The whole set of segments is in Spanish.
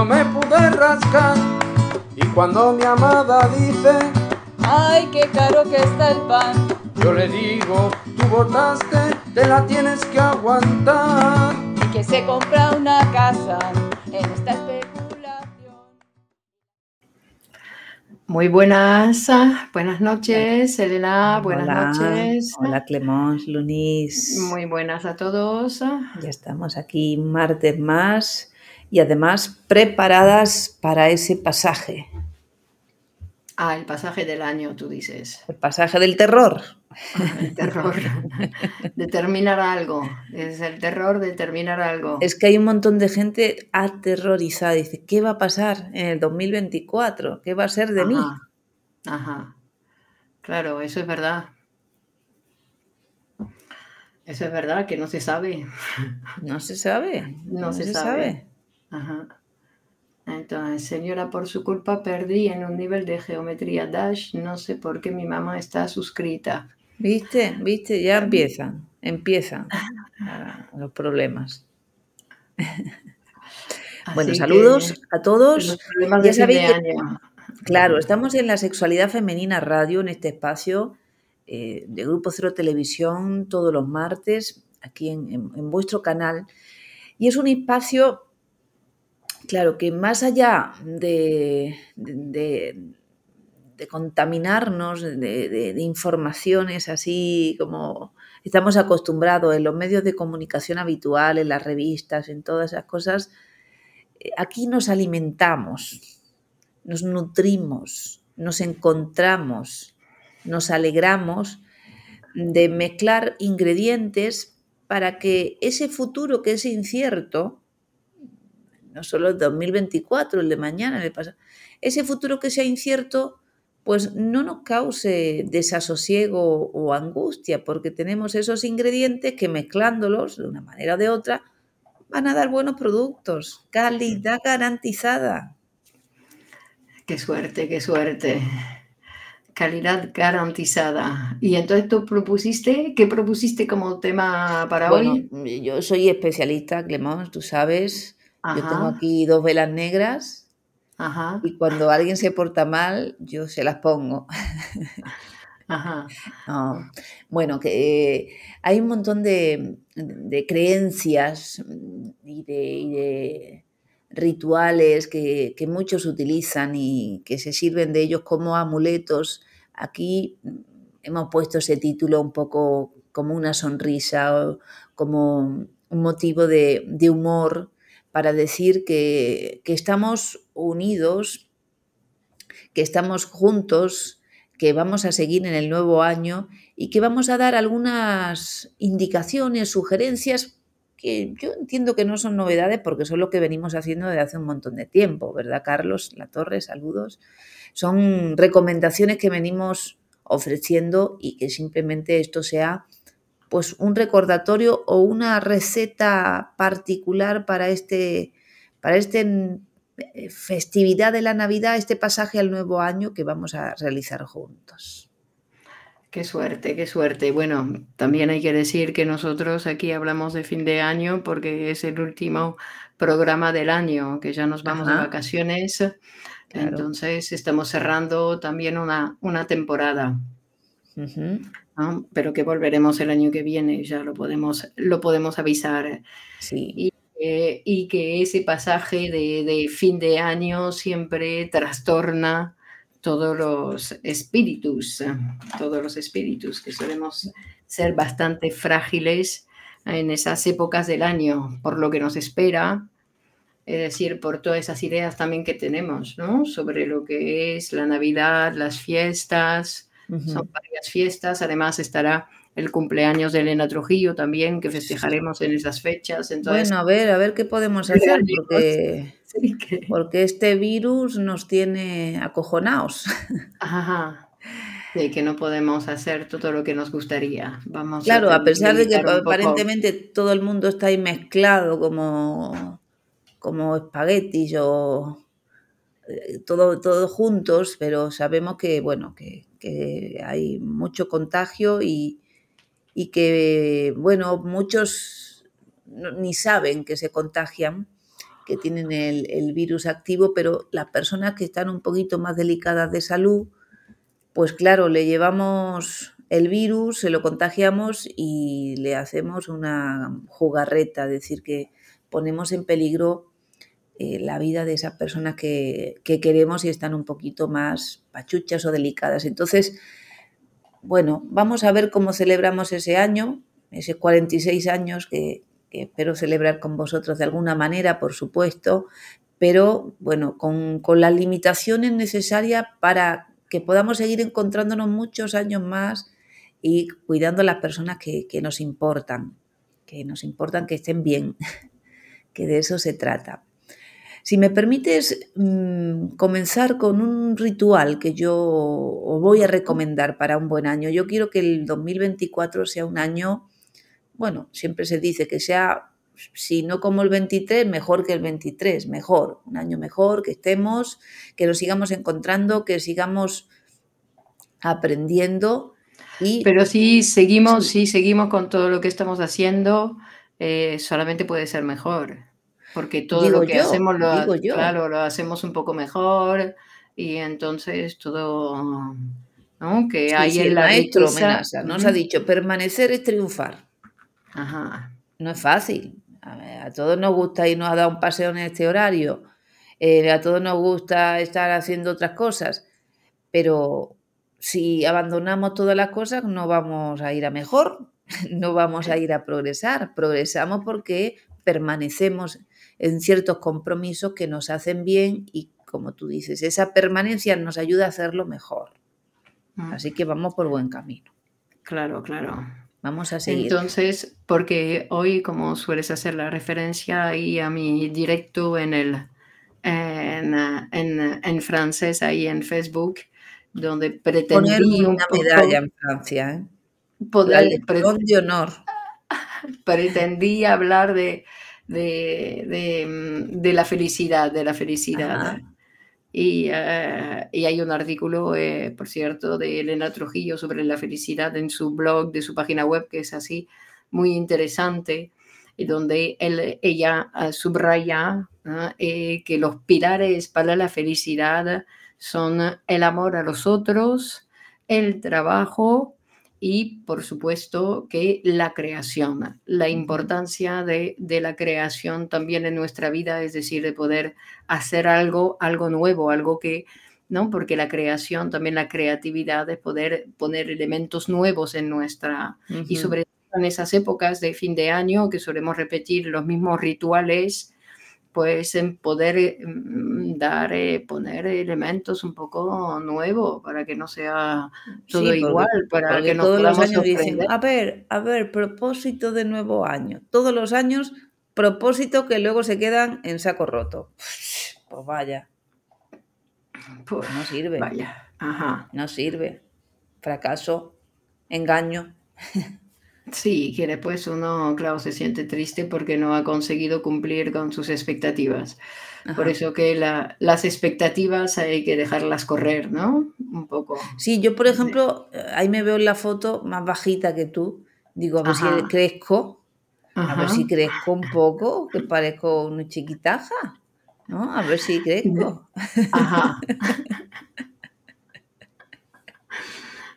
No me pude rascar. Y cuando mi amada dice, Ay, qué caro que está el pan. yo le digo, tú votaste, te la tienes que aguantar. Y que se compra una casa en esta especulación. Muy buenas, ah, buenas noches, Elena, buenas Hola, noches. Hola Clemence, Lunis. Muy buenas a todos. Ya estamos aquí martes más y además preparadas para ese pasaje, Ah, el pasaje del año, tú dices. el pasaje del terror. Ah, El terror de terminar algo. Es el terror de terminar algo. Es que hay un montón de gente aterrorizada. Dice, ¿qué va a pasar en el 2024? ¿Qué va a ser de mí? Ajá, Ajá. Claro, eso es verdad. Eso es verdad que no se sabe. No se sabe. No, se, sabe. Ajá. Entonces, señora, por su culpa perdí en un nivel de geometría Dash. No sé por qué mi mamá está suscrita. ¿Viste? ¿Viste? Ya empiezan. Empiezan los problemas. Bueno, Así saludos a todos. los Ya sabéis que año. Claro, estamos en la Sexualidad Femenina Radio, en este espacio eh, de Grupo Cero Televisión, todos los martes, aquí en, en- en vuestro canal. Y es un espacio, claro, que más allá de, contaminarnos de, de- informaciones así como estamos acostumbrados en los medios de comunicación habituales, en las revistas, en todas esas cosas, eh, aquí nos alimentamos nos nutrimos, nos encontramos, nos alegramos de mezclar ingredientes para que ese futuro que es incierto, no solo el 2024, el de mañana, el de pasado, ese futuro que sea incierto, pues no nos cause desasosiego o angustia, porque tenemos esos ingredientes que mezclándolos de una manera o de otra van a dar buenos productos, calidad garantizada. Qué suerte, qué suerte. Calidad garantizada. Y entonces tú propusiste, ¿qué propusiste como tema para Bueno, hoy? yo soy especialista, Clemón, tú sabes. Yo tengo aquí dos velas negras ajá, y cuando alguien se porta mal, yo se las pongo. ajá. No. Bueno, que eh, hay un montón de, de creencias mm, y de, y de rituales que, que muchos utilizan y que se sirven de ellos como amuletos. Aquí mm, hemos puesto ese título un poco como una sonrisa o como un motivo de, de humor para decir que, estamos unidos, que estamos juntos, que vamos a seguir en el nuevo año y que vamos a dar algunas indicaciones, sugerencias que yo entiendo que no son novedades porque son lo que venimos haciendo desde hace un montón de tiempo, ¿verdad, Carlos? La Torre, saludos. Son recomendaciones que venimos ofreciendo y que simplemente esto sea pues un recordatorio o una receta particular para este para este eh, festividad de la Navidad, este pasaje al nuevo año que vamos a realizar juntos. Qué suerte, qué suerte. Bueno, también hay que decir que nosotros aquí hablamos de fin de año porque es el último programa del año, que ya nos vamos de vacaciones. Claro. Entonces estamos cerrando también una, una temporada. ¿No? Pero que volveremos el año que viene, ya lo podemos, lo podemos avisar. Sí. Y y que ese pasaje de, de fin de año siempre trastorna todos los espíritus, todos los espíritus que solemos ser bastante frágiles en esas épocas del año, por lo que nos espera, es decir, por todas esas ideas también que tenemos, ¿no? Sobre lo que es la Navidad, las fiestas, son varias fiestas, además estará el cumpleaños de Elena Trujillo también, que festejaremos en esas fechas. Entonces, bueno, a ver, a ver qué podemos hacer, porque, porque este virus nos tiene acojonados. Ajá. Sí, que no podemos hacer todo lo que nos gustaría. Vamos claro, a, pesar de que aparentemente todo el mundo está ahí mezclado como, como espaguetis o todo, todos juntos, pero sabemos que, bueno, que, que hay mucho contagio y, y que, bueno, muchos ni saben que se contagian, que tienen el, virus activo, pero las personas que están un poquito más delicadas de salud, pues claro, le llevamos el virus, se lo contagiamos y le hacemos una jugarreta, es decir, que ponemos en peligro eh, la vida de esas personas que, que, queremos y están un poquito más pachuchas o delicadas. Entonces, bueno, vamos a ver cómo celebramos ese año, ese 46 años que, espero celebrar con vosotros de alguna manera, por supuesto, pero bueno, con, las limitaciones necesarias para que podamos seguir encontrándonos muchos años más y cuidando a las personas que nos importan, que nos importan que estén bien, que de eso se trata. Si me permites mm, comenzar con un ritual que yo voy a recomendar para un buen año, yo quiero que el 2024 sea un año, bueno, siempre se dice que sea, si no como el 23, mejor que el 23, mejor, un año mejor, que estemos, que nos sigamos encontrando, que sigamos aprendiendo. Y, Pero si seguimos, si seguimos con todo lo que estamos haciendo, eh, solamente puede ser mejor porque todo lo que hacemos lo, claro, lo hacemos un poco mejor y entonces todo, ¿no? Que hay el maestro nos ha dicho, permanecer es triunfar. Ajá. No es fácil. A, todos nos gusta irnos a dar un paseo en este horario, eh, a todos nos gusta estar haciendo otras cosas, pero si abandonamos todas las cosas no vamos a ir a mejor, no vamos a ir a progresar. Progresamos porque permanecemos en ciertos compromisos que nos hacen bien y, como tú dices, esa permanencia nos ayuda a hacerlo mejor. Mm. Así que vamos por buen camino. Claro, claro. Vamos a seguir. Entonces, porque hoy, como sueles hacer la referencia ahí a mi directo en el en, en, francés ahí en Facebook, donde pretendí una medalla en Francia, ¿eh? Poder, de honor. Pretendí hablar de Mm, de, la felicidad, de la felicidad. Eh, y, hay un artículo, eh, por cierto, de Elena Trujillo sobre la felicidad en su blog, de su página web, que es así muy interesante, y donde él, ella ah, subraya eh, que los pilares para la felicidad son el amor a los otros, el trabajo y por supuesto que la creación, la importancia de, la creación también en nuestra vida, es decir, de poder hacer algo, algo nuevo, algo que, ¿no? Porque la creación, también la creatividad, de poder poner elementos nuevos en nuestra, y sobre todo en esas épocas de fin de año que solemos repetir los mismos rituales, pues en poder eh, mm, dar, eh, poner elementos un poco nuevos para que no sea todo igual, para que no todos los años dicen, a ver, a ver, propósito de nuevo año. Todos los años, propósito que luego se quedan en saco roto. Pues vaya. Pues no sirve. Vaya. Ajá. No sirve. Fracaso, engaño. Sí, que después uno, claro, se siente triste porque no ha conseguido cumplir con sus expectativas. Por eso que las expectativas hay que dejarlas correr, ¿no? Un poco. Sí, yo por ejemplo, ahí me veo en la foto más bajita que tú. Digo, a ver si crezco, a ver si crezco un poco, que parezco una chiquitaja, ¿no? A ver si crezco. Ajá.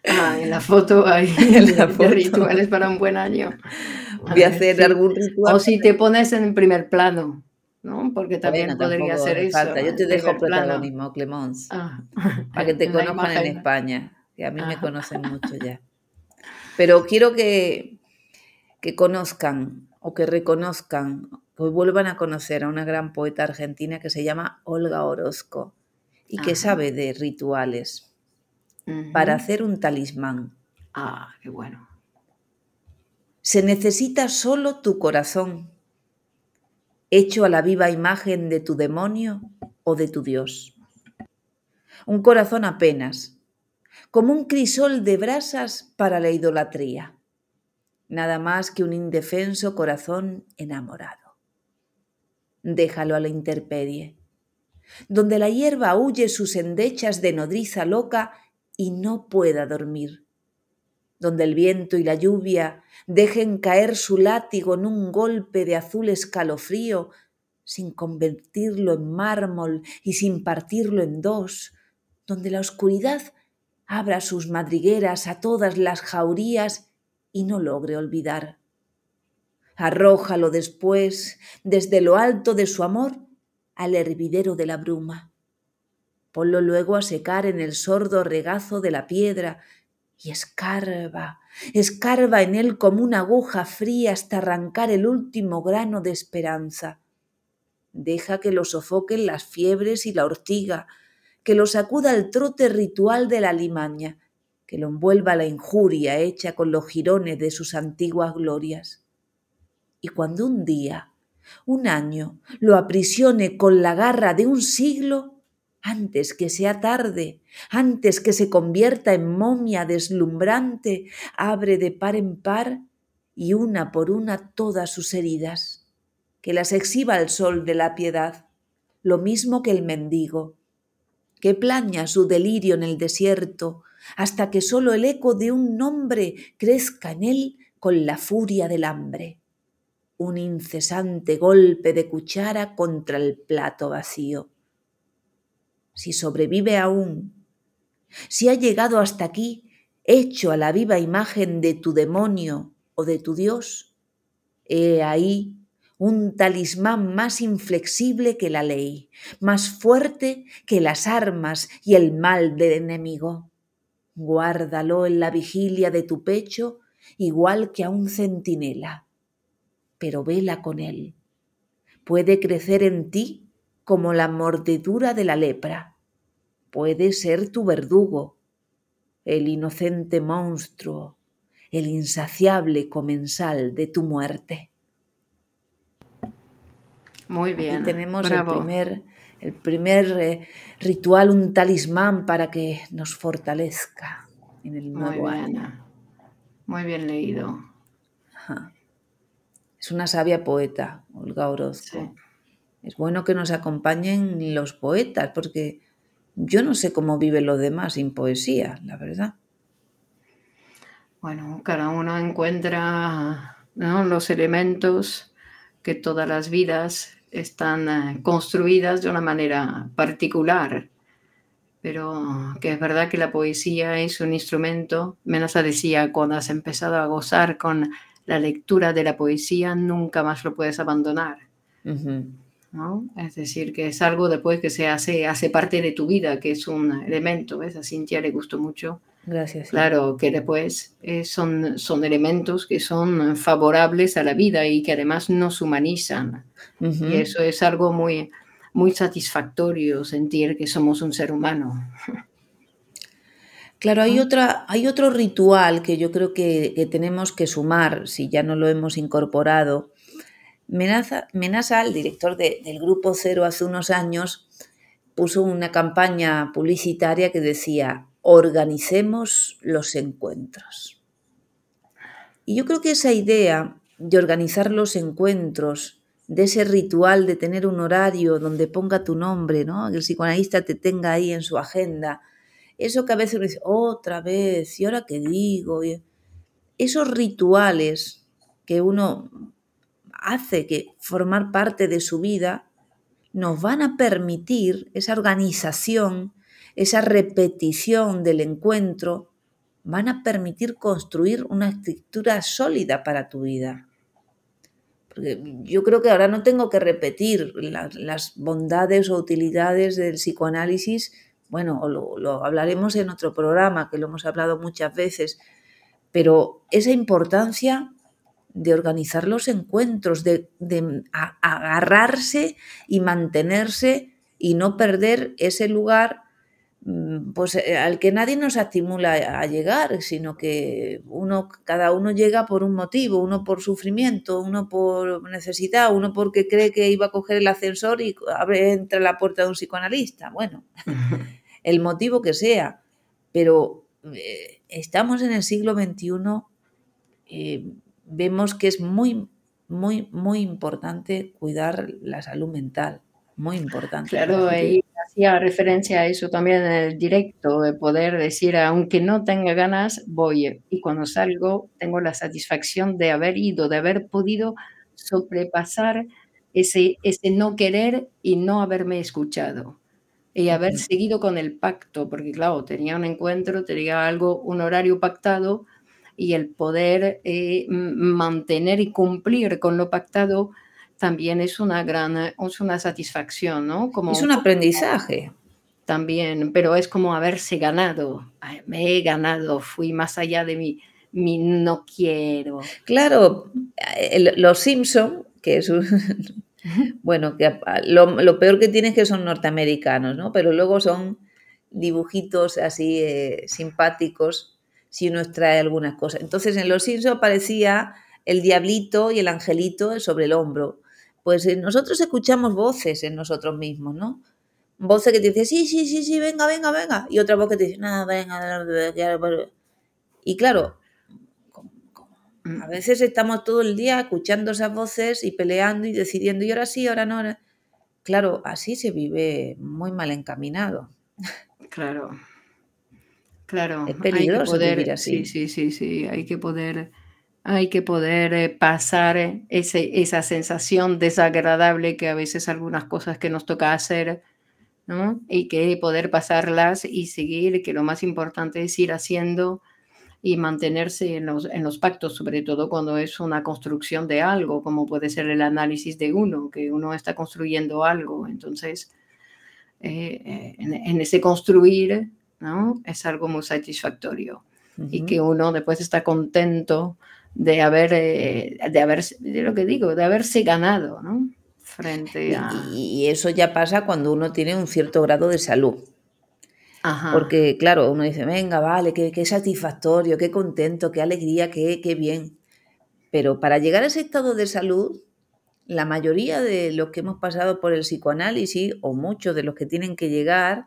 Ah, en la foto hay rituales para un buen año. Voy a hacer algún ritual. O si te pones en primer plano, ¿no? Porque también podría ser eso. Yo te dejo protagonismo, Clemons, ah, para que te conozcan en España, que a mí me conocen mucho ya. Pero quiero que, que conozcan o que reconozcan, que vuelvan a conocer a una gran poeta argentina que se llama Olga Orozco y que sabe de rituales para hacer un talismán. Ah, qué bueno. Se necesita solo tu corazón, hecho a la viva imagen de tu demonio o de tu Dios. Un corazón apenas, como un crisol de brasas para la idolatría, nada más que un indefenso corazón enamorado. Déjalo a la interpedie donde la hierba huye sus endechas de nodriza loca y no pueda dormir, donde el viento y la lluvia dejen caer su látigo en un golpe de azul escalofrío, sin convertirlo en mármol y sin partirlo en dos, donde la oscuridad abra sus madrigueras a todas las jaurías y no logre olvidar. Arrójalo después desde lo alto de su amor al hervidero de la bruma. Ponlo luego a secar en el sordo regazo de la piedra y escarba, escarba en él como una aguja fría hasta arrancar el último grano de esperanza. Deja que lo sofoquen las fiebres y la ortiga, que lo sacuda el trote ritual de la limaña, que lo envuelva la injuria hecha con los jirones de sus antiguas glorias. Y cuando un día un año lo aprisione con la garra de un siglo, antes que sea tarde, antes que se convierta en momia deslumbrante, abre de par en par y una por una todas sus heridas, que las exhiba al sol de la piedad, lo mismo que el mendigo, que plaña su delirio en el desierto, hasta que sólo el eco de un nombre crezca en él con la furia del hambre un incesante golpe de cuchara contra el plato vacío. Si sobrevive aún, si ha llegado hasta aquí, hecho a la viva imagen de tu demonio o de tu Dios, he ahí un talismán más inflexible que la ley, más fuerte que las armas y el mal del enemigo. Guárdalo en la vigilia de tu pecho, igual que a un centinela pero vela con él. Puede crecer en ti como la mordedura de la lepra. Puede ser tu verdugo, el inocente monstruo, el insaciable comensal de tu muerte. Muy bien. tenemos el primer, el primer eh, ritual, un talismán para que nos fortalezca en el nuevo Muy bien. Muy bien leído. Es una sabia poeta, Olga Orozco. Es bueno que nos acompañen los poetas, porque yo no sé cómo viven los demás sin poesía, la verdad. Bueno, cada uno encuentra los elementos que todas las vidas están eh, construidas de una manera particular, pero que es verdad que la poesía es un instrumento, Menasa decía, cuando has empezado a gozar con la lectura de la poesía nunca más lo puedes abandonar. ¿No? Es decir, que es algo después que se hace, hace parte de tu vida, que es un elemento. ¿ves? A Cintia le gustó mucho. Gracias. Claro, que después eh, son, son elementos que son favorables a la vida y que además nos humanizan. Y eso es algo muy, muy satisfactorio, sentir que somos un ser humano. Claro, hay, otra, hay otro ritual que yo creo que, tenemos que sumar, si ya no lo hemos incorporado. Menaza, Menasa, el director del Grupo Cero hace unos años, puso una campaña publicitaria que decía, organicemos los encuentros. Y yo creo que esa idea de organizar los encuentros, de ese ritual de tener un horario donde ponga tu nombre, ¿no? que el psicoanalista te tenga ahí en su agenda, eso que a veces uno dice, otra vez, ¿y ahora qué digo? Esos rituales que uno hace que formar parte de su vida nos van a permitir esa organización, esa repetición del encuentro, van a permitir construir una estructura sólida para tu vida. yo creo que ahora no tengo que repetir las bondades o utilidades del psicoanálisis. Bueno, lo hablaremos en otro programa, que lo hemos hablado muchas veces, pero esa importancia de organizar los encuentros, de, agarrarse y mantenerse y no perder ese lugar mm, pues eh, al que nadie nos estimula a llegar, sino que uno, cada uno llega por un motivo, uno por sufrimiento, uno por necesidad, uno porque cree que iba a coger el ascensor y abre entre la puerta de un psicoanalista. Bueno, el motivo que sea, pero eh, estamos en el siglo XXI vemos que es muy, muy, muy importante cuidar la salud mental. Muy importante. Claro, ahí hacía referencia a eso también en el directo, de poder decir, aunque no tenga ganas, voy. Y cuando salgo, tengo la satisfacción de haber ido, de haber podido sobrepasar ese, ese no querer y no haberme escuchado. Y haber seguido con el pacto, porque claro, tenía un encuentro, tenía algo, un horario pactado, y el poder eh, mantener y cumplir con lo pactado también es una gran es una satisfacción, ¿no? Como, es un aprendizaje. También, pero es como haberse ganado. Me he ganado, fui más allá de mi, mi no quiero. Claro, los Simpson, que es un, bueno, que lo, lo, peor que tienen es que son norteamericanos, ¿no? Pero luego son dibujitos así eh, simpáticos si uno extrae algunas cosas. Entonces en los Simpsons aparecía el diablito y el angelito sobre el hombro. Pues eh, nosotros escuchamos voces en nosotros mismos, ¿no? Voces que te dicen, sí, sí, sí, sí, venga, venga, venga. Y otra voz que te dice, nada, venga. Y claro, a veces estamos todo el día escuchando esas voces y peleando y decidiendo, y ahora sí, ahora no. Claro, así se vive muy mal encaminado. Claro. Claro, es peligroso poder, así. Sí, sí, sí, sí, hay que poder, hay que poder eh, pasar ese, esa sensación desagradable que a veces algunas cosas que nos toca hacer, ¿no? Y que poder pasarlas y seguir, que lo más importante es ir haciendo y mantenerse en los, en los pactos, sobre todo cuando es una construcción de algo, como puede ser el análisis de uno, que uno está construyendo algo. Entonces, eh, eh, en, ese construir es algo muy satisfactorio y que uno después está contento de haber, eh, de haber, de lo que digo, de haberse ganado, ¿no? Frente a... Y, eso ya pasa cuando uno tiene un cierto grado de salud. Porque, claro, uno dice, venga, vale, qué, qué satisfactorio, qué contento, qué alegría, qué, qué bien. Pero para llegar a ese estado de salud, la mayoría de los que hemos pasado por el psicoanálisis, o muchos de los que tienen que llegar,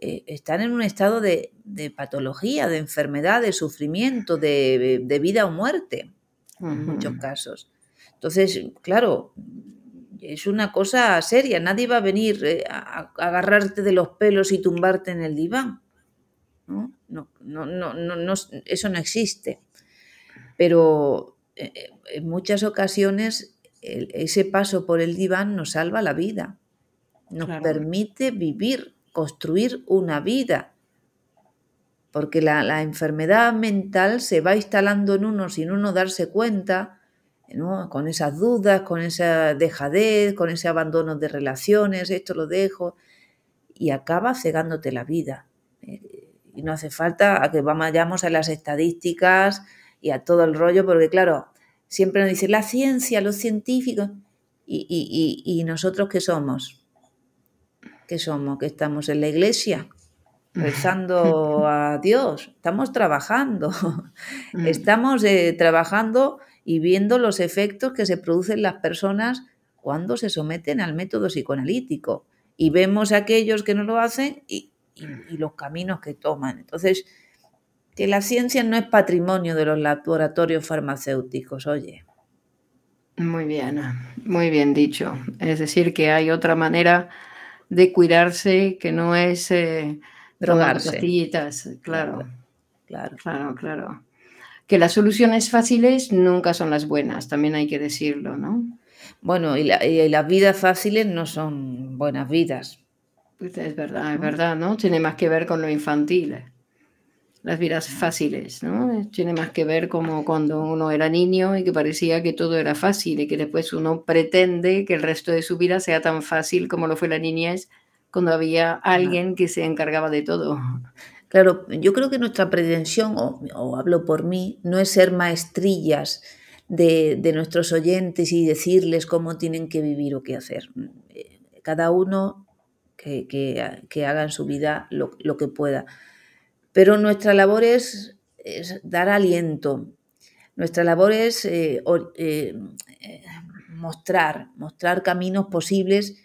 eh, están en un estado de, patología, de enfermedad, de sufrimiento, de, vida o muerte, en muchos casos. Entonces, claro, es una cosa seria. Nadie va a venir eh, a, agarrarte de los pelos y tumbarte en el diván. No, no, no, no, eso no existe. Pero eh, en muchas ocasiones ese paso por el diván nos salva la vida, nos permite vivir construir una vida. Porque la, enfermedad mental se va instalando en uno sin uno darse cuenta, con esas dudas, con esa dejadez, con ese abandono de relaciones, esto lo dejo, y acaba cegándote la vida. Y no hace falta a que vayamos a las estadísticas y a todo el rollo, porque claro, siempre nos dice la ciencia, los científicos, y, y nosotros qué somos? ¿Qué somos? ¿Que estamos en la iglesia? rezando a Dios, estamos trabajando, estamos eh, trabajando y viendo los efectos que se producen las personas cuando se someten al método psicoanalítico y vemos a aquellos que no lo hacen y, los caminos que toman. Entonces, que la ciencia no es patrimonio de los laboratorios farmacéuticos, oye. Muy bien, muy bien dicho. Es decir, que hay otra manera de cuidarse que no es eh, drogarse. claro. Claro, claro, claro. Que las soluciones fáciles nunca son las buenas, también hay que decirlo, ¿no? Bueno, y, las vidas fáciles no son buenas vidas. Pues es verdad, es verdad, ¿no? Tiene más que ver con lo infantil. Las vidas fáciles, ¿no? Tiene más que ver como cuando uno era niño y que parecía que todo era fácil y que después uno pretende que el resto de su vida sea tan fácil como lo fue la niñez cuando había alguien que se encargaba de todo. Claro, yo creo que nuestra pretensión, o, hablo por mí, no es ser maestrillas de, nuestros oyentes y decirles cómo tienen que vivir o qué hacer. Cada uno que, que, haga en su vida lo, lo que pueda pero nuestra labor es, dar aliento, nuestra labor es eh, eh, mostrar, mostrar caminos posibles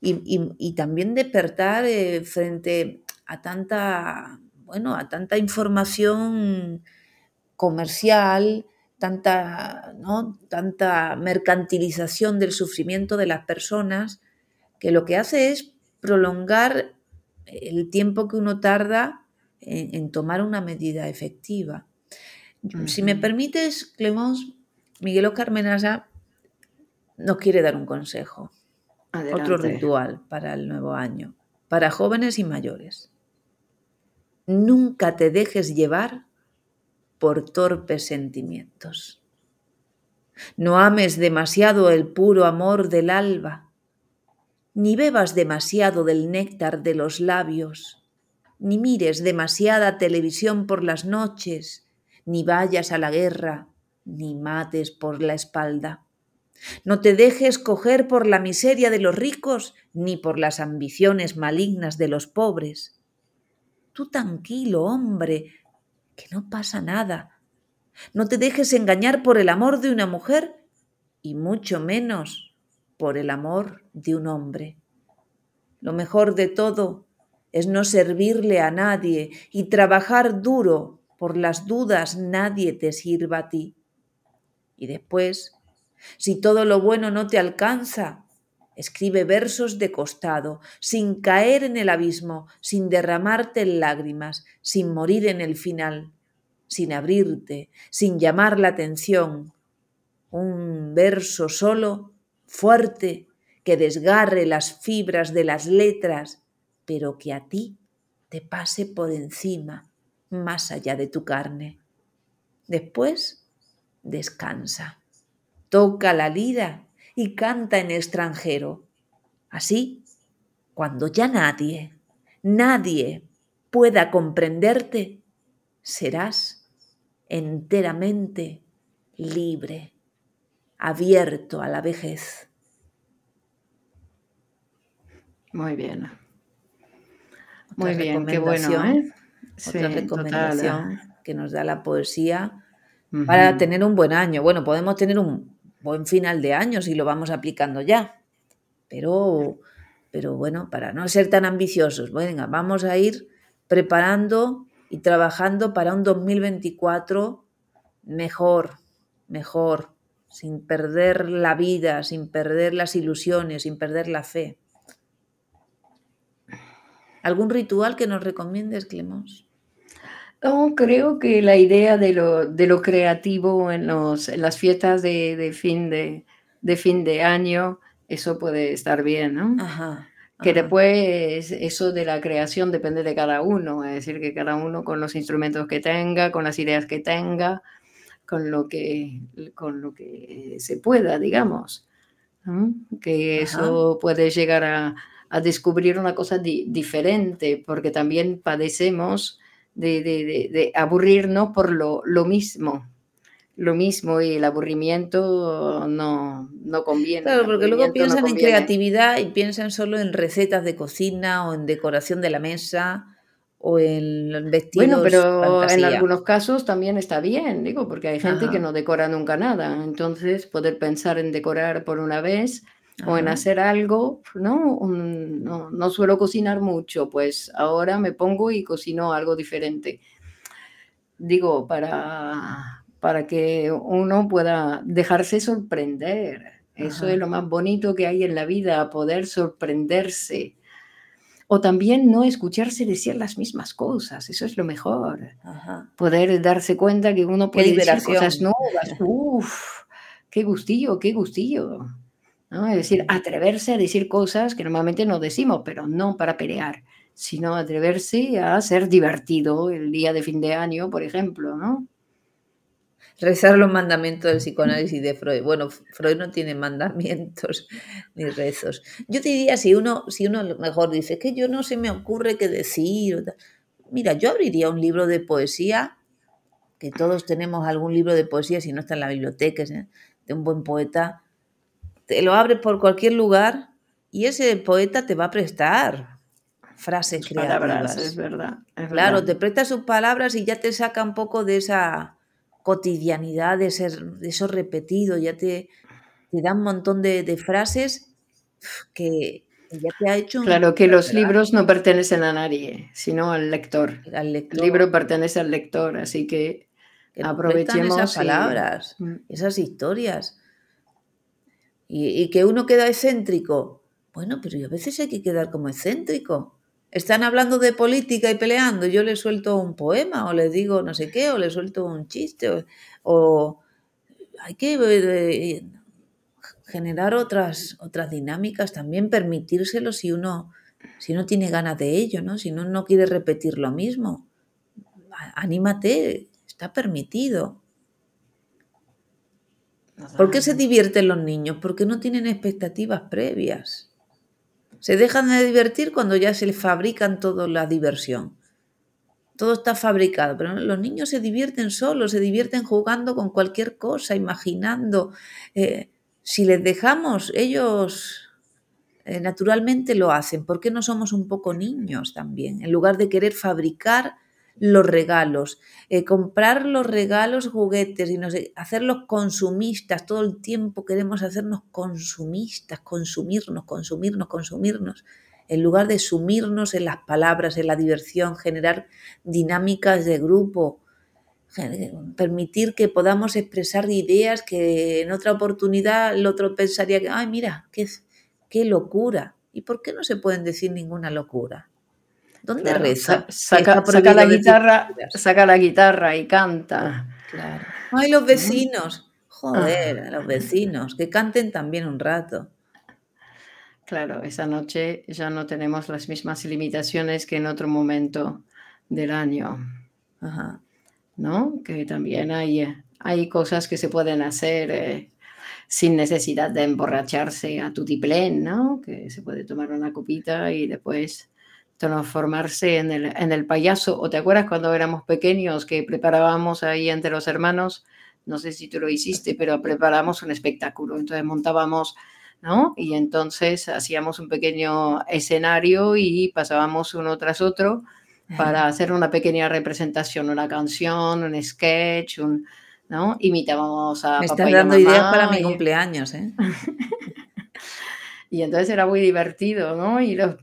y, también despertar eh, frente a tanta, bueno, a tanta información comercial, tanta, ¿no? tanta mercantilización del sufrimiento de las personas, que lo que hace es prolongar el tiempo que uno tarda en, tomar una medida efectiva. Si me permites, Clemons, Miguel Oscar Menasa nos quiere dar un consejo, otro ritual para el nuevo año, para jóvenes y mayores. Nunca te dejes llevar por torpes sentimientos. No ames demasiado el puro amor del alba, ni bebas demasiado del néctar de los labios ni mires demasiada televisión por las noches, ni vayas a la guerra, ni mates por la espalda. No te dejes coger por la miseria de los ricos, ni por las ambiciones malignas de los pobres. Tú tranquilo, hombre, que no pasa nada. No te dejes engañar por el amor de una mujer, y mucho menos por el amor de un hombre. Lo mejor de todo es no servirle a nadie y trabajar duro por las dudas nadie te sirva a ti. Y después, si todo lo bueno no te alcanza, escribe versos de costado, sin caer en el abismo, sin derramarte en lágrimas, sin morir en el final, sin abrirte, sin llamar la atención. Un verso solo, fuerte, que desgarre las fibras de las letras pero que a ti te pase por encima, más allá de tu carne. Después, descansa, toca la lira y canta en extranjero. Así, cuando ya nadie, nadie pueda comprenderte, serás enteramente libre, abierto a la vejez. Muy bien. Muy bien, qué bueno. ¿eh? Otra recomendación que nos da la poesía para tener un buen año. Bueno, podemos tener un buen final de año si lo vamos aplicando ya, pero, pero bueno, para no ser tan ambiciosos, venga, vamos a ir preparando y trabajando para un 2024 mejor, mejor, sin perder la vida, sin perder las ilusiones, sin perder la fe. ¿Algún ritual que nos recomiendes, Clemons? No, creo que la idea de lo, de lo creativo en, los, en las fiestas de, fin de, de, fin de año, eso puede estar bien, ¿no? Ajá, Que después eso de la creación depende de cada uno, es decir, que cada uno con los instrumentos que tenga, con las ideas que tenga, con lo que, con lo que se pueda, digamos. Que eso puede llegar a, a descubrir una cosa diferente, porque también padecemos de, aburrirnos por lo, mismo. Lo mismo y el aburrimiento no, no conviene. Claro, porque luego piensan en creatividad y piensan solo en recetas de cocina o en decoración de la mesa o en vestidos. Bueno, pero en algunos casos también está bien, digo, porque hay gente que no decora nunca nada. Entonces, poder pensar en decorar por una vez o en hacer algo, ¿no? ¿no? ¿no? suelo cocinar mucho, pues ahora me pongo y cocino algo diferente. Digo, para, para que uno pueda dejarse sorprender. Eso es lo más bonito que hay en la vida, poder sorprenderse. O también no escucharse decir las mismas cosas, eso es lo mejor. Poder darse cuenta que uno puede decir cosas nuevas. Uf, qué gustillo, qué gustillo. Es decir, atreverse a decir cosas que normalmente no decimos, pero no para pelear, sino atreverse a ser divertido el día de fin de año, por ejemplo, ¿no? Rezar los mandamientos del psicoanálisis de Freud. Bueno, Freud no tiene mandamientos ni rezos. Yo diría, si uno, si uno mejor dice que yo no se me ocurre qué decir. Mira, yo abriría un libro de poesía, que todos tenemos algún libro de poesía, si no está en la biblioteca, ¿eh? de un buen poeta. Te lo abres por cualquier lugar y ese poeta te va a prestar frases creativas. es verdad. claro, te presta sus palabras y ya te saca un poco de esa cotidianidad, de, ser, de eso repetido, ya te, te da un montón de, frases que ya te ha hecho... Claro que los libros no pertenecen a nadie, sino al lector. El libro pertenece al lector, así que, aprovechemos esas palabras, mm. esas historias. Y, que uno queda excéntrico. Bueno, pero a veces hay que quedar como excéntrico están hablando de política y peleando, yo les suelto un poema o les digo no sé qué, o les suelto un chiste, o, hay que eh, generar otras, otras dinámicas, también permitírselo si uno, si tiene ganas de ello, ¿no? si uno no quiere repetir lo mismo. Anímate, está permitido. ¿Por qué se divierten los niños? Porque no tienen expectativas previas. Se dejan de divertir cuando ya se les fabrican toda la diversión. Todo está fabricado, pero los niños se divierten solos, se divierten jugando con cualquier cosa, imaginando. Eh, si les dejamos, ellos eh, naturalmente lo hacen. ¿Por qué no somos un poco niños también? En lugar de querer fabricar los regalos, eh, comprar los regalos, juguetes y hacerlos consumistas, todo el tiempo queremos hacernos consumistas, consumirnos, consumirnos, consumirnos, en lugar de sumirnos en las palabras, en la diversión, generar dinámicas de grupo, permitir que podamos expresar ideas que en otra oportunidad el otro pensaría que, ay, mira, qué, qué locura. ¿Y por qué no se pueden decir ninguna locura? ¿Dónde reza? Saca, la guitarra, saca la guitarra y canta. Claro. Ay, los vecinos. Joder, los vecinos, que canten también un rato. Claro, esa noche ya no tenemos las mismas limitaciones que en otro momento del año. Ajá. ¿No? Que también hay, hay cosas que se pueden hacer eh, sin necesidad de emborracharse a tutiplén, ¿no? Que se puede tomar una copita y después transformarse en el, en el payaso. ¿O te acuerdas cuando éramos pequeños que preparábamos ahí entre los hermanos? No sé si tú lo hiciste, pero preparamos un espectáculo. Entonces montábamos, ¿no? Y entonces hacíamos un pequeño escenario y pasábamos uno tras otro para hacer una pequeña representación, una canción, un sketch, un, ¿no? Imitábamos a Me estás dando ideas para mi cumpleaños, ¿eh? Y entonces era muy divertido, ¿no? Y los,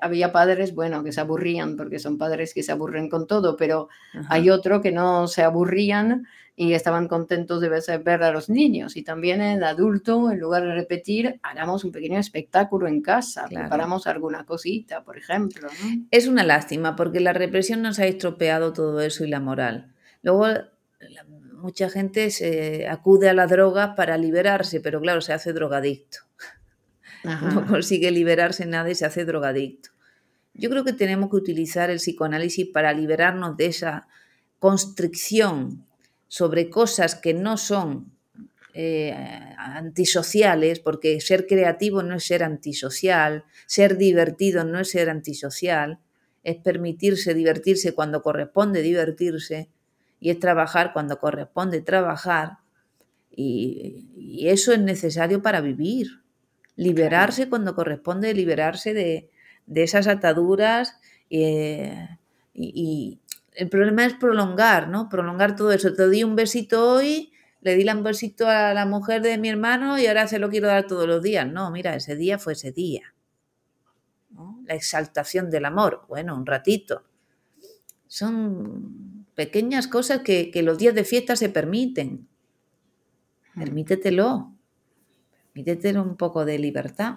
había padres, bueno, que se aburrían, porque son padres que se aburren con todo, pero hay otro que no se aburrían y estaban contentos de ver a los niños. Y también el adulto, en lugar de repetir, hagamos un pequeño espectáculo en casa, preparamos alguna cosita, por ejemplo. Es una lástima, porque la represión nos ha estropeado todo eso y la moral. Luego, mucha gente se acude a la droga para liberarse, pero claro, se hace drogadicto no consigue liberarse nada y se hace drogadicto. Yo creo que tenemos que utilizar el psicoanálisis para liberarnos de esa constricción sobre cosas que no son eh, antisociales, porque ser creativo no es ser antisocial, ser divertido no es ser antisocial, es permitirse divertirse cuando corresponde divertirse y es trabajar cuando corresponde trabajar. y eso es necesario para vivir liberarse cuando corresponde, liberarse de, esas ataduras eh, y, el problema es prolongar, ¿no? Prolongar todo eso. Te di un besito hoy, le di un besito a la mujer de mi hermano y ahora se lo quiero dar todos los días. No, mira, ese día fue ese día. La exaltación del amor, bueno, un ratito. Son pequeñas cosas que, que los días de fiesta se permiten. Mm. Permítetelo. Permítete un poco de libertad.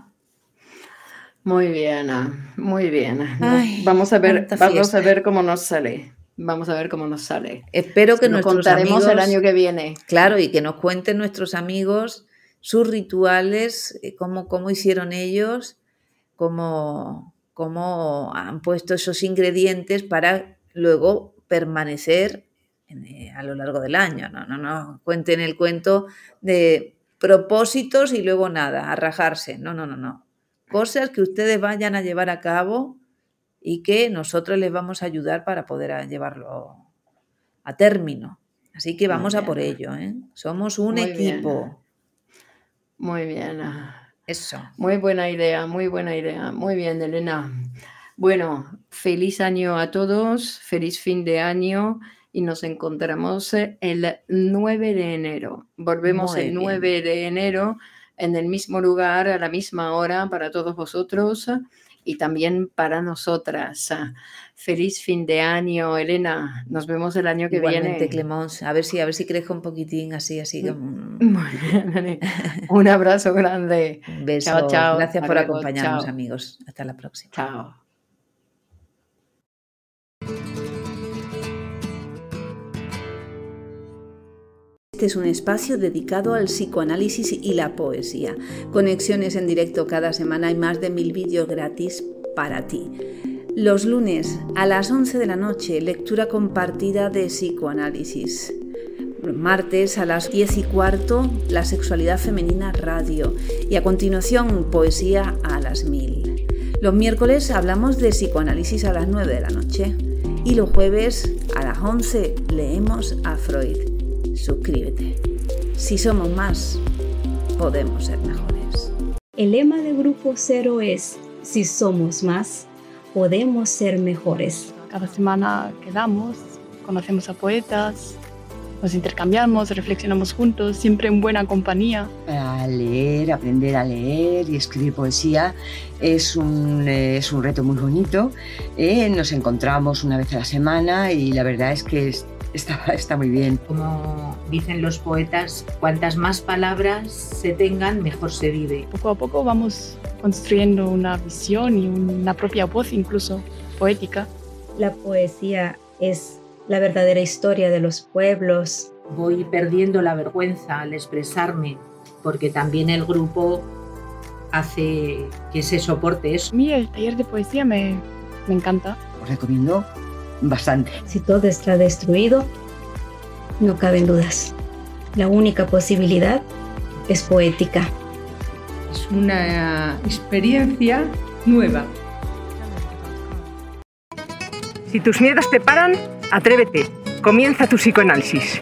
Muy bien, muy bien. vamos a ver, vamos a ver cómo nos sale. Vamos a ver cómo nos sale. Espero que nos contaremos el año que viene. Claro, y que nos cuenten nuestros amigos sus rituales, eh, cómo, cómo hicieron ellos, cómo, cómo han puesto esos ingredientes para luego permanecer eh, a lo largo del año. No, no, no cuenten el cuento de propósitos y luego nada, a rajarse. No, no, no, no. Cosas que ustedes vayan a llevar a cabo y que nosotros les vamos a ayudar para poder llevarlo a término. Así que vamos a por ello. ¿eh? Somos un equipo. Muy bien. Eso. Muy buena idea, muy buena idea. Muy bien, Elena. Bueno, feliz año a todos, feliz fin de año y nos encontramos el 9 de enero. Volvemos el 9 de enero en el mismo lugar, a la misma hora para todos vosotros y también para nosotras. Feliz fin de año, Elena. Nos vemos el año que Igualmente, viene. A ver si, a ver si crezco un poquitín así, así. Mm, un abrazo grande. Un beso. Chao, chao. Gracias por acompañarnos, amigos. Hasta la próxima. Chao. Este es un espacio dedicado al psicoanálisis y la poesía. Conexiones en directo cada semana y más de mil vídeos gratis para ti. Los lunes a las 11 de la noche, lectura compartida de psicoanálisis. Martes a las 10 y cuarto, la sexualidad femenina radio. Y a continuación, poesía a las 1000. Los miércoles hablamos de psicoanálisis a las 9 de la noche. Y los jueves a las 11 leemos a Freud. Suscríbete. Si somos más, podemos ser mejores. El lema de Grupo Cero es, si somos más, podemos ser mejores. Cada semana quedamos, conocemos a poetas, nos intercambiamos, reflexionamos juntos, siempre en buena compañía. A leer, aprender a leer y escribir poesía es un, es un reto muy bonito. Eh, nos encontramos una vez a la semana y la verdad es que está, está muy bien. Como dicen los poetas, cuantas más palabras se tengan, mejor se vive. Poco a poco vamos construyendo una visión y una propia voz incluso poética. La poesía es la verdadera historia de los pueblos. Voy perdiendo la vergüenza al expresarme, porque también el grupo hace que se soporte eso. A mí el taller de poesía me, me encanta. Os recomiendo bastante. Si todo está destruido, no caben dudas. La única posibilidad es poética. Es una experiencia nueva. Si tus miedos te paran, atrévete. Comienza tu psicoanálisis.